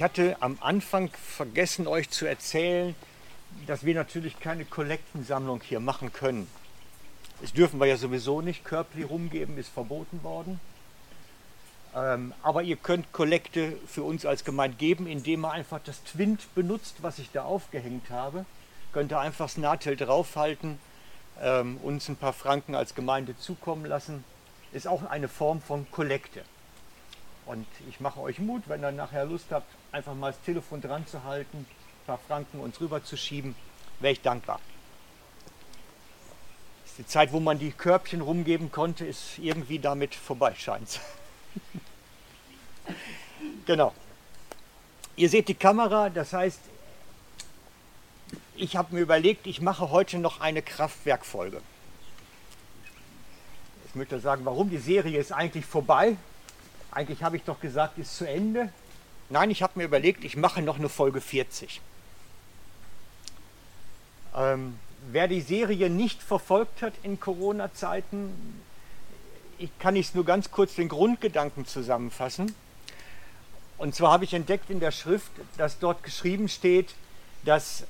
Ich hatte am Anfang vergessen, euch zu erzählen, dass wir natürlich keine Kollektensammlung hier machen können. Das dürfen wir ja sowieso nicht. Körbli rumgeben ist verboten worden. Ähm, aber ihr könnt Kollekte für uns als Gemeinde geben, indem ihr einfach das Twint benutzt, was ich da aufgehängt habe. Könnt ihr einfach das Nahtel draufhalten, ähm, uns ein paar Franken als Gemeinde zukommen lassen. Ist auch eine Form von Kollekte. Und ich mache euch Mut, wenn ihr nachher Lust habt, einfach mal das Telefon dran zu halten, ein paar Franken uns schieben, wäre ich dankbar. Die Zeit, wo man die Körbchen rumgeben konnte, ist irgendwie damit vorbei, scheint Genau. Ihr seht die Kamera, das heißt, ich habe mir überlegt, ich mache heute noch eine Kraftwerkfolge. Ich möchte sagen, warum die Serie ist eigentlich vorbei. Eigentlich habe ich doch gesagt, ist zu Ende. Nein, ich habe mir überlegt, ich mache noch eine Folge 40. Ähm, wer die Serie nicht verfolgt hat in Corona-Zeiten, ich kann ich es nur ganz kurz den Grundgedanken zusammenfassen. Und zwar habe ich entdeckt in der Schrift, dass dort geschrieben steht, dass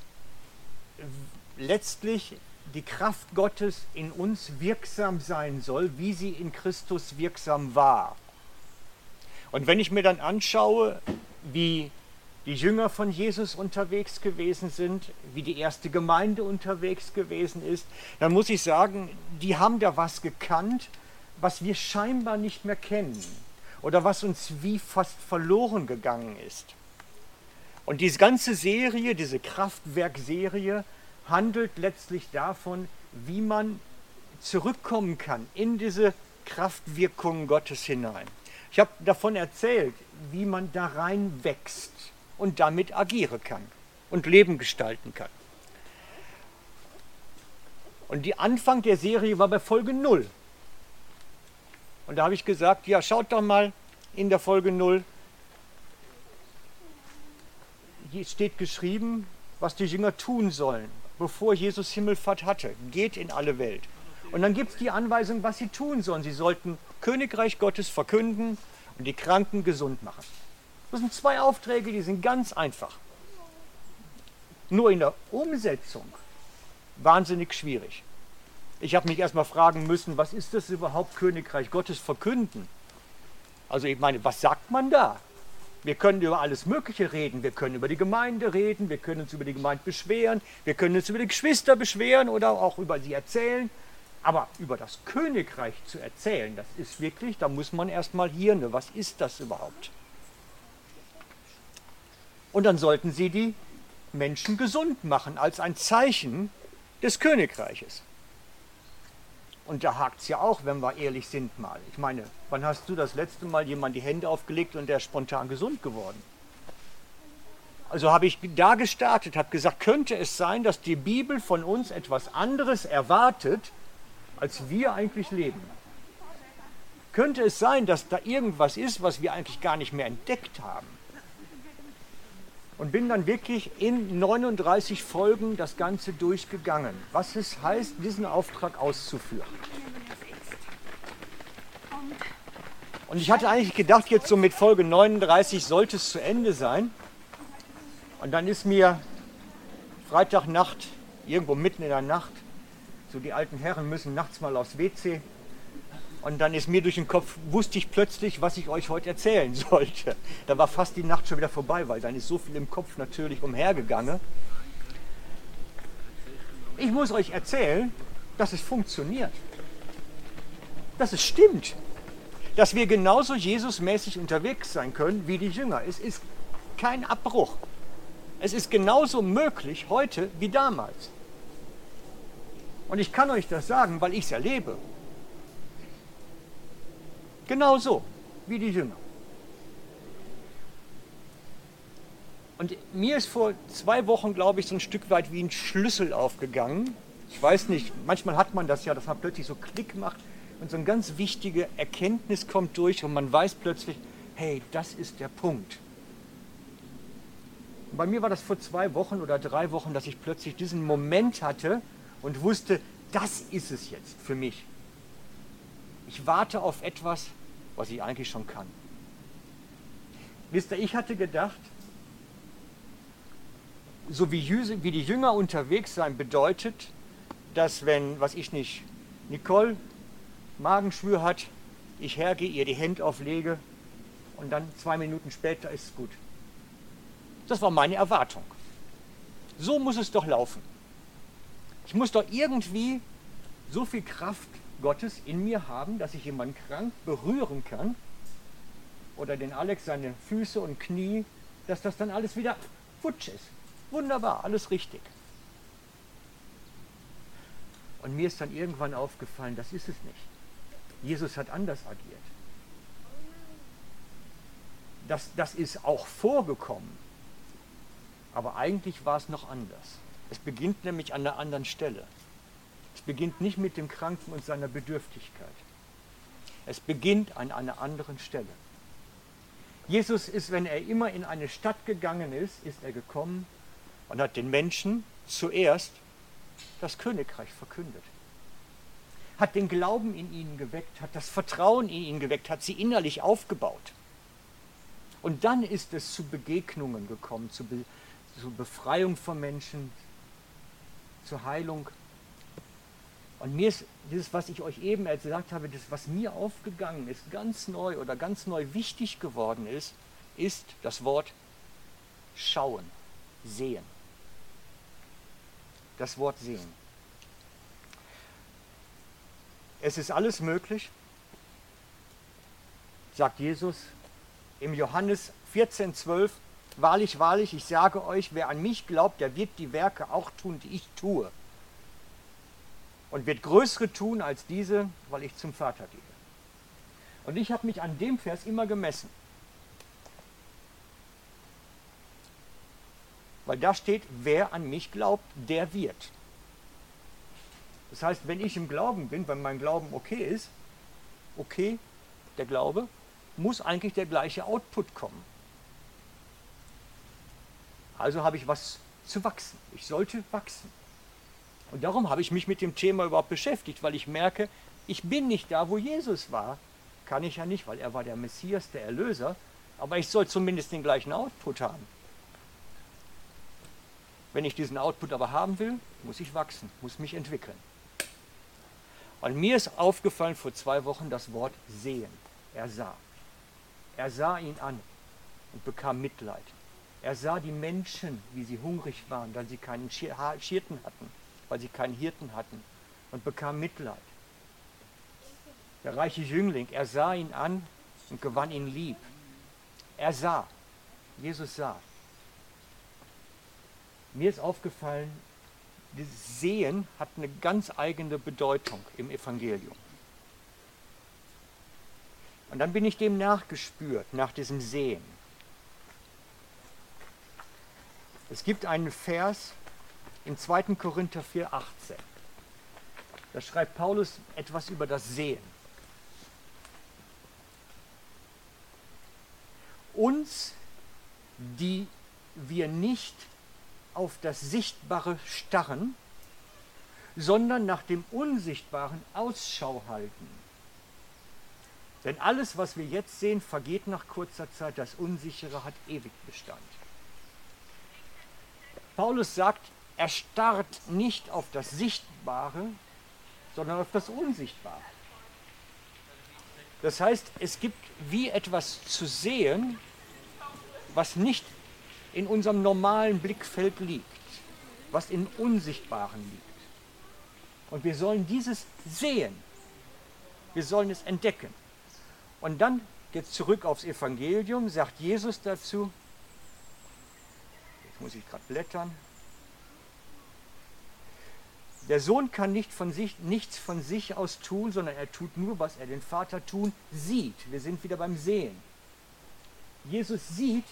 letztlich die Kraft Gottes in uns wirksam sein soll, wie sie in Christus wirksam war. Und wenn ich mir dann anschaue, wie die Jünger von Jesus unterwegs gewesen sind, wie die erste Gemeinde unterwegs gewesen ist, dann muss ich sagen, die haben da was gekannt, was wir scheinbar nicht mehr kennen oder was uns wie fast verloren gegangen ist. Und diese ganze Serie, diese Kraftwerkserie, handelt letztlich davon, wie man zurückkommen kann in diese Kraftwirkung Gottes hinein. Ich habe davon erzählt, wie man da rein wächst und damit agieren kann und Leben gestalten kann. Und die Anfang der Serie war bei Folge 0. Und da habe ich gesagt, ja, schaut doch mal in der Folge 0. Hier steht geschrieben, was die Jünger tun sollen, bevor Jesus Himmelfahrt hatte. Geht in alle Welt. Und dann gibt es die Anweisung, was sie tun sollen. Sie sollten Königreich Gottes verkünden und die Kranken gesund machen. Das sind zwei Aufträge, die sind ganz einfach. Nur in der Umsetzung wahnsinnig schwierig. Ich habe mich erstmal fragen müssen, was ist das überhaupt Königreich Gottes verkünden? Also ich meine, was sagt man da? Wir können über alles Mögliche reden. Wir können über die Gemeinde reden, wir können uns über die Gemeinde beschweren, wir können uns über die Geschwister beschweren oder auch über sie erzählen. Aber über das Königreich zu erzählen, das ist wirklich, da muss man erstmal hier, ne, was ist das überhaupt? Und dann sollten sie die Menschen gesund machen als ein Zeichen des Königreiches. Und da hakt es ja auch, wenn wir ehrlich sind mal. Ich meine, wann hast du das letzte Mal jemand die Hände aufgelegt und der ist spontan gesund geworden? Also habe ich da gestartet, habe gesagt, könnte es sein, dass die Bibel von uns etwas anderes erwartet, als wir eigentlich leben. Könnte es sein, dass da irgendwas ist, was wir eigentlich gar nicht mehr entdeckt haben? Und bin dann wirklich in 39 Folgen das Ganze durchgegangen, was es heißt, diesen Auftrag auszuführen. Und ich hatte eigentlich gedacht, jetzt so mit Folge 39 sollte es zu Ende sein. Und dann ist mir Freitagnacht, irgendwo mitten in der Nacht, so die alten Herren müssen nachts mal aufs WC. Und dann ist mir durch den Kopf, wusste ich plötzlich, was ich euch heute erzählen sollte. Da war fast die Nacht schon wieder vorbei, weil dann ist so viel im Kopf natürlich umhergegangen. Ich muss euch erzählen, dass es funktioniert. Dass es stimmt. Dass wir genauso Jesusmäßig unterwegs sein können wie die Jünger. Es ist kein Abbruch. Es ist genauso möglich heute wie damals. Und ich kann euch das sagen, weil ich es erlebe. Genau so, wie die Jünger. Und mir ist vor zwei Wochen, glaube ich, so ein Stück weit wie ein Schlüssel aufgegangen. Ich weiß nicht, manchmal hat man das ja, dass man plötzlich so Klick macht und so eine ganz wichtige Erkenntnis kommt durch und man weiß plötzlich, hey, das ist der Punkt. Und bei mir war das vor zwei Wochen oder drei Wochen, dass ich plötzlich diesen Moment hatte, und wusste, das ist es jetzt für mich. Ich warte auf etwas, was ich eigentlich schon kann. Wisst ihr, ich hatte gedacht, so wie, wie die Jünger unterwegs sein bedeutet, dass wenn, was ich nicht, Nicole Magenschwür hat, ich hergehe, ihr die Hände auflege und dann zwei Minuten später ist es gut. Das war meine Erwartung. So muss es doch laufen. Ich muss doch irgendwie so viel Kraft Gottes in mir haben, dass ich jemanden krank berühren kann oder den Alex seine Füße und Knie, dass das dann alles wieder futsch ist. Wunderbar, alles richtig. Und mir ist dann irgendwann aufgefallen, das ist es nicht. Jesus hat anders agiert. Das, das ist auch vorgekommen. Aber eigentlich war es noch anders. Es beginnt nämlich an einer anderen Stelle. Es beginnt nicht mit dem Kranken und seiner Bedürftigkeit. Es beginnt an einer anderen Stelle. Jesus ist, wenn er immer in eine Stadt gegangen ist, ist er gekommen und hat den Menschen zuerst das Königreich verkündet. Hat den Glauben in ihnen geweckt, hat das Vertrauen in ihnen geweckt, hat sie innerlich aufgebaut. Und dann ist es zu Begegnungen gekommen, zu, Be zur Befreiung von Menschen, zur Heilung. Und mir ist dieses, was ich euch eben gesagt habe, das, was mir aufgegangen ist, ganz neu oder ganz neu wichtig geworden ist, ist das Wort schauen, sehen. Das Wort sehen. Es ist alles möglich, sagt Jesus im Johannes 14, 12. Wahrlich, wahrlich, ich sage euch, wer an mich glaubt, der wird die Werke auch tun, die ich tue. Und wird größere tun als diese, weil ich zum Vater gehe. Und ich habe mich an dem Vers immer gemessen. Weil da steht, wer an mich glaubt, der wird. Das heißt, wenn ich im Glauben bin, wenn mein Glauben okay ist, okay, der Glaube, muss eigentlich der gleiche Output kommen. Also habe ich was zu wachsen. Ich sollte wachsen. Und darum habe ich mich mit dem Thema überhaupt beschäftigt, weil ich merke, ich bin nicht da, wo Jesus war. Kann ich ja nicht, weil er war der Messias, der Erlöser. Aber ich soll zumindest den gleichen Output haben. Wenn ich diesen Output aber haben will, muss ich wachsen, muss mich entwickeln. Und mir ist aufgefallen vor zwei Wochen das Wort sehen. Er sah. Er sah ihn an und bekam Mitleid. Er sah die Menschen, wie sie hungrig waren, weil sie keinen Schirten hatten, weil sie keinen Hirten hatten und bekam Mitleid. Der reiche Jüngling, er sah ihn an und gewann ihn lieb. Er sah. Jesus sah. Mir ist aufgefallen, dieses Sehen hat eine ganz eigene Bedeutung im Evangelium. Und dann bin ich dem nachgespürt, nach diesem Sehen. Es gibt einen Vers in 2. Korinther 4,18. Da schreibt Paulus etwas über das Sehen. Uns, die wir nicht auf das Sichtbare starren, sondern nach dem Unsichtbaren Ausschau halten. Denn alles, was wir jetzt sehen, vergeht nach kurzer Zeit, das Unsichere hat ewig Bestand. Paulus sagt, er starrt nicht auf das Sichtbare, sondern auf das Unsichtbare. Das heißt, es gibt wie etwas zu sehen, was nicht in unserem normalen Blickfeld liegt, was im Unsichtbaren liegt. Und wir sollen dieses sehen. Wir sollen es entdecken. Und dann geht zurück aufs Evangelium, sagt Jesus dazu, muss ich gerade blättern, der Sohn kann nicht von sich, nichts von sich aus tun, sondern er tut nur, was er den Vater tun sieht. Wir sind wieder beim Sehen. Jesus sieht,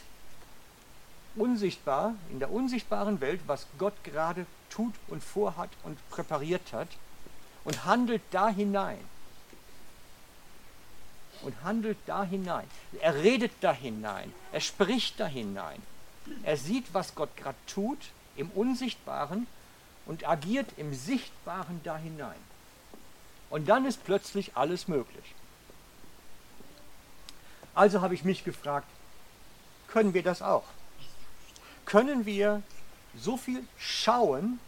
unsichtbar, in der unsichtbaren Welt, was Gott gerade tut und vorhat und präpariert hat und handelt da hinein. Und handelt da hinein. Er redet da hinein. Er spricht da hinein. Er sieht, was Gott gerade tut im Unsichtbaren und agiert im Sichtbaren da hinein. Und dann ist plötzlich alles möglich. Also habe ich mich gefragt, können wir das auch? können wir so viel schauen,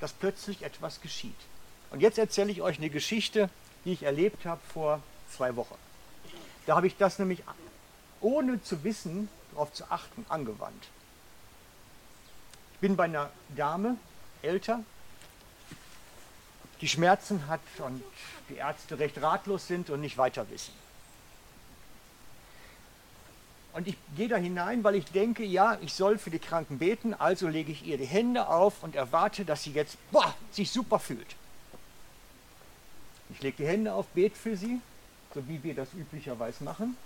dass plötzlich etwas geschieht. Und jetzt erzähle ich euch eine Geschichte, die ich erlebt habe vor zwei Wochen. Da habe ich das nämlich ohne zu wissen, darauf zu achten, angewandt. Ich bin bei einer Dame, älter, die Schmerzen hat und die Ärzte recht ratlos sind und nicht weiter wissen. Und ich gehe da hinein, weil ich denke, ja, ich soll für die Kranken beten, also lege ich ihr die Hände auf und erwarte, dass sie jetzt boah, sich super fühlt. Ich lege die Hände auf, bete für sie, so wie wir das üblicherweise machen.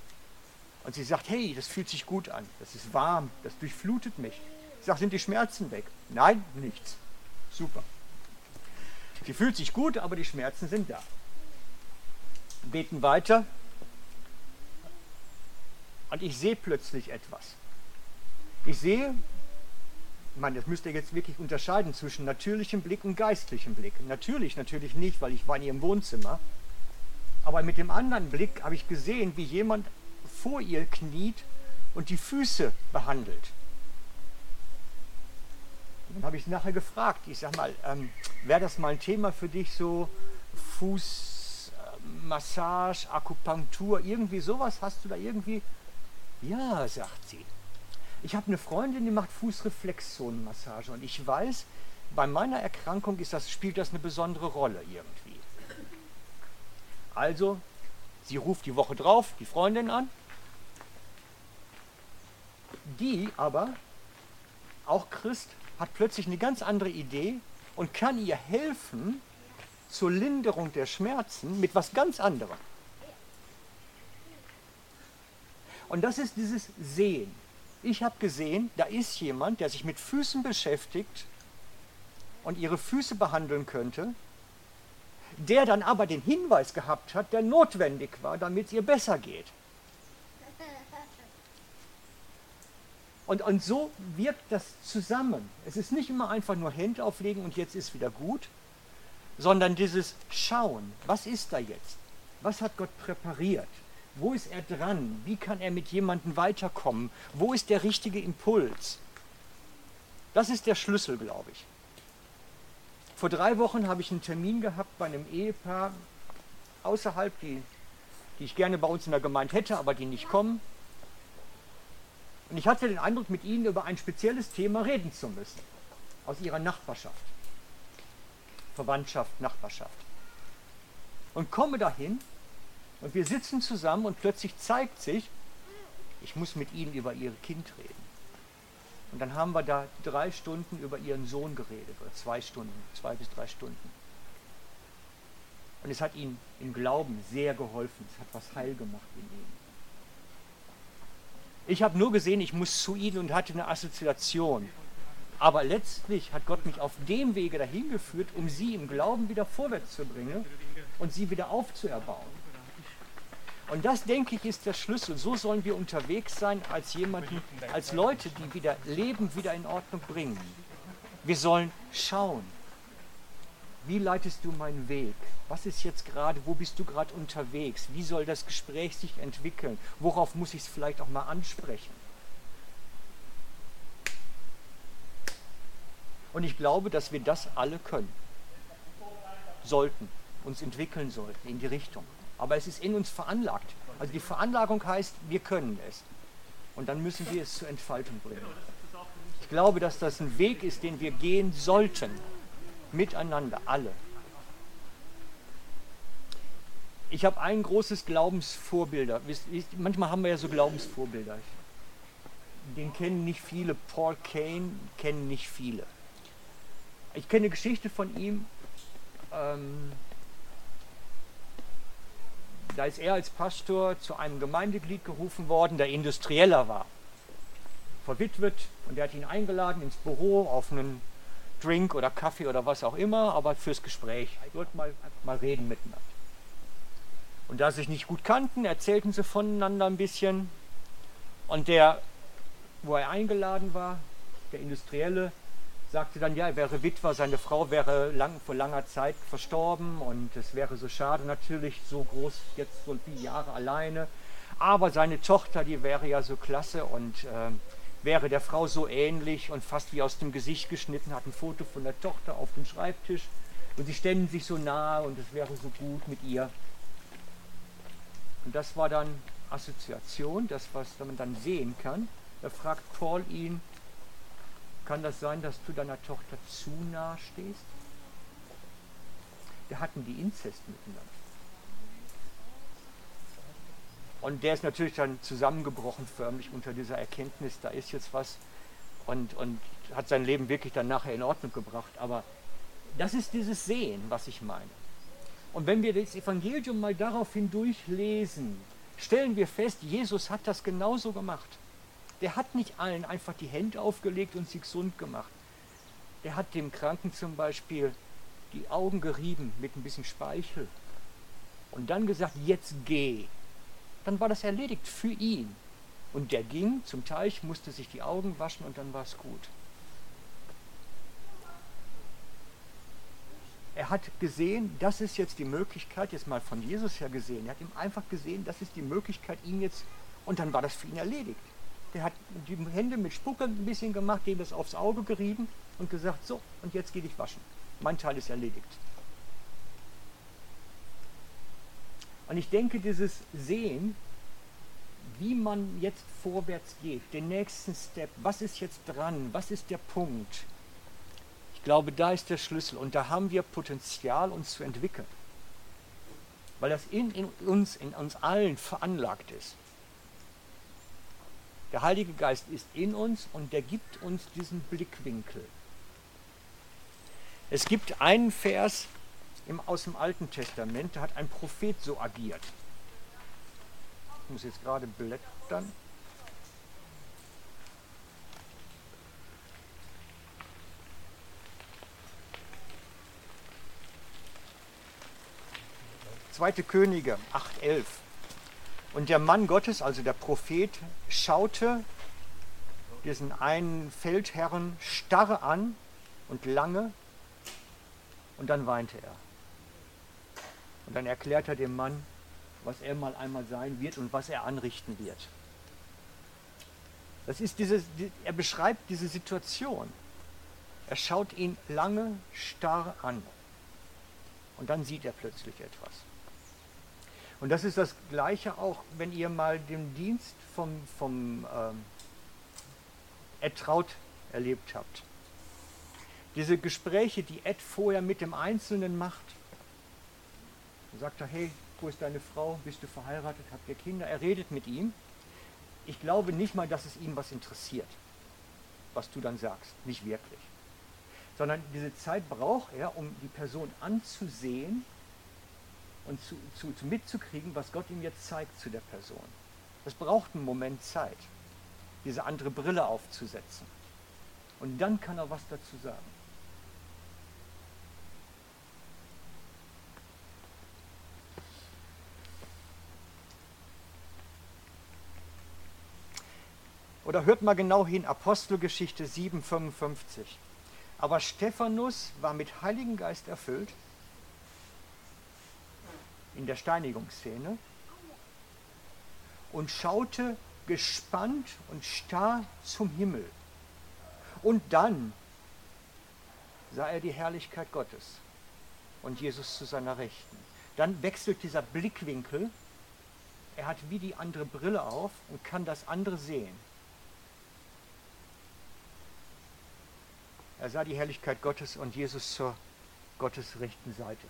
Und sie sagt, hey, das fühlt sich gut an, das ist warm, das durchflutet mich. Ich sage, sind die Schmerzen weg? Nein, nichts. Super. Sie fühlt sich gut, aber die Schmerzen sind da. Beten weiter. Und ich sehe plötzlich etwas. Ich sehe, meine, das müsst ihr jetzt wirklich unterscheiden zwischen natürlichem Blick und geistlichem Blick. Natürlich, natürlich nicht, weil ich war in ihrem Wohnzimmer. Aber mit dem anderen Blick habe ich gesehen, wie jemand vor ihr kniet und die Füße behandelt. Dann habe ich nachher gefragt, ich sage mal, ähm, wäre das mal ein Thema für dich, so Fußmassage, Akupunktur, irgendwie sowas? Hast du da irgendwie? Ja, sagt sie. Ich habe eine Freundin, die macht Fußreflexzonenmassage und ich weiß, bei meiner Erkrankung ist das, spielt das eine besondere Rolle irgendwie. Also, sie ruft die Woche drauf die Freundin an, die aber auch Christ hat plötzlich eine ganz andere Idee und kann ihr helfen zur Linderung der Schmerzen mit was ganz anderem. Und das ist dieses Sehen. Ich habe gesehen, da ist jemand, der sich mit Füßen beschäftigt und ihre Füße behandeln könnte, der dann aber den Hinweis gehabt hat, der notwendig war, damit es ihr besser geht. Und, und so wirkt das zusammen. Es ist nicht immer einfach nur Hände auflegen und jetzt ist wieder gut, sondern dieses Schauen, was ist da jetzt? Was hat Gott präpariert? Wo ist er dran? Wie kann er mit jemandem weiterkommen? Wo ist der richtige Impuls? Das ist der Schlüssel, glaube ich. Vor drei Wochen habe ich einen Termin gehabt bei einem Ehepaar außerhalb, die, die ich gerne bei uns in der Gemeinde hätte, aber die nicht kommen. Und ich hatte den Eindruck, mit ihnen über ein spezielles Thema reden zu müssen. Aus ihrer Nachbarschaft. Verwandtschaft, Nachbarschaft. Und komme dahin und wir sitzen zusammen und plötzlich zeigt sich, ich muss mit ihnen über ihr Kind reden. Und dann haben wir da drei Stunden über ihren Sohn geredet, oder zwei Stunden, zwei bis drei Stunden. Und es hat ihnen im Glauben sehr geholfen, es hat was heil gemacht in ihnen. Ich habe nur gesehen, ich muss zu ihnen und hatte eine Assoziation. Aber letztlich hat Gott mich auf dem Wege dahin geführt, um sie im Glauben wieder vorwärts zu bringen und sie wieder aufzuerbauen. Und das, denke ich, ist der Schlüssel. So sollen wir unterwegs sein als jemanden, als Leute, die wieder Leben wieder in Ordnung bringen. Wir sollen schauen. Wie leitest du meinen Weg? Was ist jetzt gerade, wo bist du gerade unterwegs? Wie soll das Gespräch sich entwickeln? Worauf muss ich es vielleicht auch mal ansprechen? Und ich glaube, dass wir das alle können. Sollten, uns entwickeln sollten in die Richtung. Aber es ist in uns veranlagt. Also die Veranlagung heißt, wir können es. Und dann müssen wir es zur Entfaltung bringen. Ich glaube, dass das ein Weg ist, den wir gehen sollten. Miteinander, alle. ich habe ein großes Glaubensvorbilder. Manchmal haben wir ja so Glaubensvorbilder. Den kennen nicht viele. Paul Kane kennen nicht viele. Ich kenne eine Geschichte von ihm. Ähm, da ist er als Pastor zu einem Gemeindeglied gerufen worden, der Industrieller war. Verwitwet und er hat ihn eingeladen ins Büro auf einen Drink oder Kaffee oder was auch immer, aber fürs Gespräch. Ich wollte mal, mal reden miteinander. Und da sie sich nicht gut kannten, erzählten sie voneinander ein bisschen. Und der, wo er eingeladen war, der Industrielle, sagte dann, ja, er wäre Witwer, seine Frau wäre lang, vor langer Zeit verstorben und es wäre so schade natürlich, so groß, jetzt so viele Jahre alleine. Aber seine Tochter, die wäre ja so klasse und äh, wäre der Frau so ähnlich und fast wie aus dem Gesicht geschnitten, hat ein Foto von der Tochter auf dem Schreibtisch und sie ständen sich so nahe und es wäre so gut mit ihr. Und das war dann Assoziation, das, was man dann sehen kann. Da fragt Paul ihn, kann das sein, dass du deiner Tochter zu nahe stehst? Da hatten die Inzest miteinander. Und der ist natürlich dann zusammengebrochen förmlich unter dieser Erkenntnis, da ist jetzt was und, und hat sein Leben wirklich dann nachher in Ordnung gebracht. Aber das ist dieses Sehen, was ich meine. Und wenn wir das Evangelium mal daraufhin durchlesen, stellen wir fest, Jesus hat das genauso gemacht. Der hat nicht allen einfach die Hände aufgelegt und sie gesund gemacht. Der hat dem Kranken zum Beispiel die Augen gerieben mit ein bisschen Speichel und dann gesagt, jetzt geh dann war das erledigt für ihn. Und der ging zum Teich, musste sich die Augen waschen und dann war es gut. Er hat gesehen, das ist jetzt die Möglichkeit, jetzt mal von Jesus her gesehen, er hat ihm einfach gesehen, das ist die Möglichkeit, ihn jetzt, und dann war das für ihn erledigt. Der hat die Hände mit Spucke ein bisschen gemacht, dem das aufs Auge gerieben und gesagt, so, und jetzt geh dich waschen. Mein Teil ist erledigt. Und ich denke, dieses Sehen, wie man jetzt vorwärts geht, den nächsten Step, was ist jetzt dran, was ist der Punkt, ich glaube, da ist der Schlüssel und da haben wir Potenzial, uns zu entwickeln. Weil das in, in uns, in uns allen veranlagt ist. Der Heilige Geist ist in uns und der gibt uns diesen Blickwinkel. Es gibt einen Vers, im, aus dem Alten Testament, da hat ein Prophet so agiert. Ich muss jetzt gerade blättern. Zweite Könige 8,11. Und der Mann Gottes, also der Prophet, schaute diesen einen Feldherrn starre an und lange und dann weinte er. Und dann erklärt er dem Mann, was er mal einmal sein wird und was er anrichten wird. Das ist diese, er beschreibt diese Situation. Er schaut ihn lange starr an. Und dann sieht er plötzlich etwas. Und das ist das Gleiche auch, wenn ihr mal den Dienst vom, vom ähm, Ed Traut erlebt habt. Diese Gespräche, die Ed vorher mit dem Einzelnen macht, dann sagt er, hey, wo ist deine Frau? Bist du verheiratet? Habt ihr Kinder? Er redet mit ihm. Ich glaube nicht mal, dass es ihm was interessiert, was du dann sagst. Nicht wirklich. Sondern diese Zeit braucht er, um die Person anzusehen und zu, zu, zu mitzukriegen, was Gott ihm jetzt zeigt zu der Person. Das braucht einen Moment Zeit, diese andere Brille aufzusetzen. Und dann kann er was dazu sagen. Oder hört mal genau hin, Apostelgeschichte 7,55. Aber Stephanus war mit Heiligen Geist erfüllt in der Steinigungsszene und schaute gespannt und starr zum Himmel. Und dann sah er die Herrlichkeit Gottes und Jesus zu seiner Rechten. Dann wechselt dieser Blickwinkel. Er hat wie die andere Brille auf und kann das andere sehen. Er sah die Herrlichkeit Gottes und Jesus zur Gottes rechten Seite.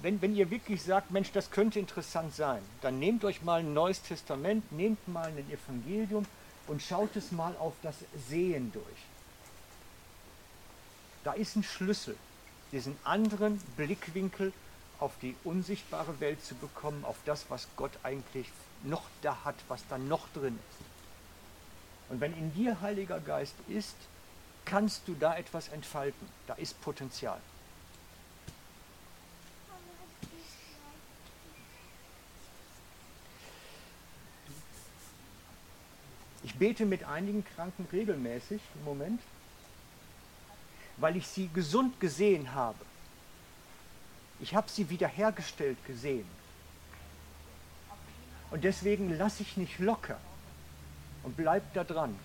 Wenn, wenn ihr wirklich sagt, Mensch, das könnte interessant sein, dann nehmt euch mal ein neues Testament, nehmt mal ein Evangelium und schaut es mal auf das Sehen durch. Da ist ein Schlüssel, diesen anderen Blickwinkel auf die unsichtbare Welt zu bekommen, auf das, was Gott eigentlich noch da hat, was da noch drin ist. Und wenn in dir Heiliger Geist ist, kannst du da etwas entfalten. Da ist Potenzial. Ich bete mit einigen Kranken regelmäßig im Moment, weil ich sie gesund gesehen habe. Ich habe sie wiederhergestellt gesehen. Und deswegen lasse ich nicht locker und bleibt da dran,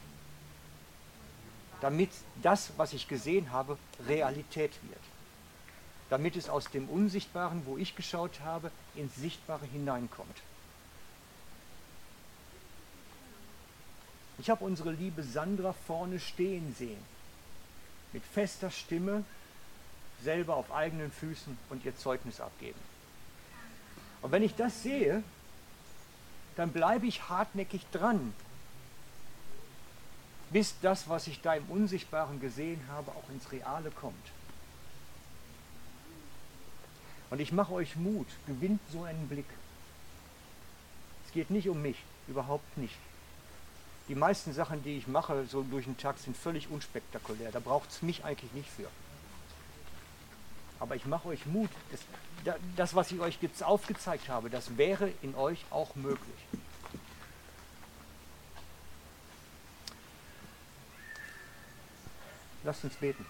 damit das, was ich gesehen habe, Realität wird. Damit es aus dem Unsichtbaren, wo ich geschaut habe, ins Sichtbare hineinkommt. Ich habe unsere liebe Sandra vorne stehen sehen, mit fester Stimme, selber auf eigenen Füßen und ihr Zeugnis abgeben. Und wenn ich das sehe, dann bleibe ich hartnäckig dran, bis das, was ich da im Unsichtbaren gesehen habe, auch ins Reale kommt. Und ich mache euch Mut, gewinnt so einen Blick. Es geht nicht um mich, überhaupt nicht. Die meisten Sachen, die ich mache, so durch den Tag, sind völlig unspektakulär. Da braucht es mich eigentlich nicht für. Aber ich mache euch Mut. Das, das, was ich euch jetzt aufgezeigt habe, das wäre in euch auch möglich. Lasst uns beten.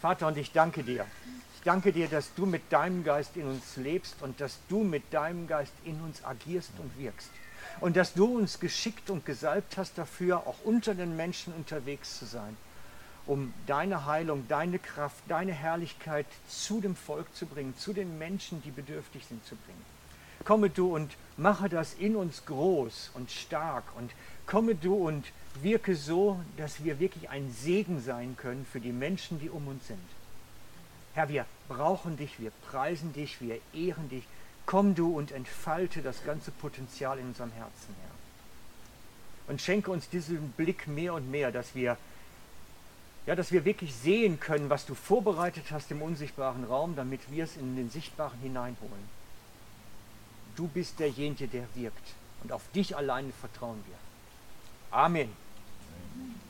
Vater, und ich danke dir. Ich danke dir, dass du mit deinem Geist in uns lebst und dass du mit deinem Geist in uns agierst und wirkst. Und dass du uns geschickt und gesalbt hast dafür, auch unter den Menschen unterwegs zu sein, um deine Heilung, deine Kraft, deine Herrlichkeit zu dem Volk zu bringen, zu den Menschen, die bedürftig sind, zu bringen. Komme du und mache das in uns groß und stark und komme du und wirke so, dass wir wirklich ein Segen sein können für die Menschen, die um uns sind. Herr, wir brauchen dich, wir preisen dich, wir ehren dich. Komm du und entfalte das ganze Potenzial in unserem Herzen, Herr. Und schenke uns diesen Blick mehr und mehr, dass wir, ja, dass wir wirklich sehen können, was du vorbereitet hast im unsichtbaren Raum, damit wir es in den sichtbaren hineinholen. Du bist derjenige, der wirkt. Und auf dich allein vertrauen wir. Amen. Amen.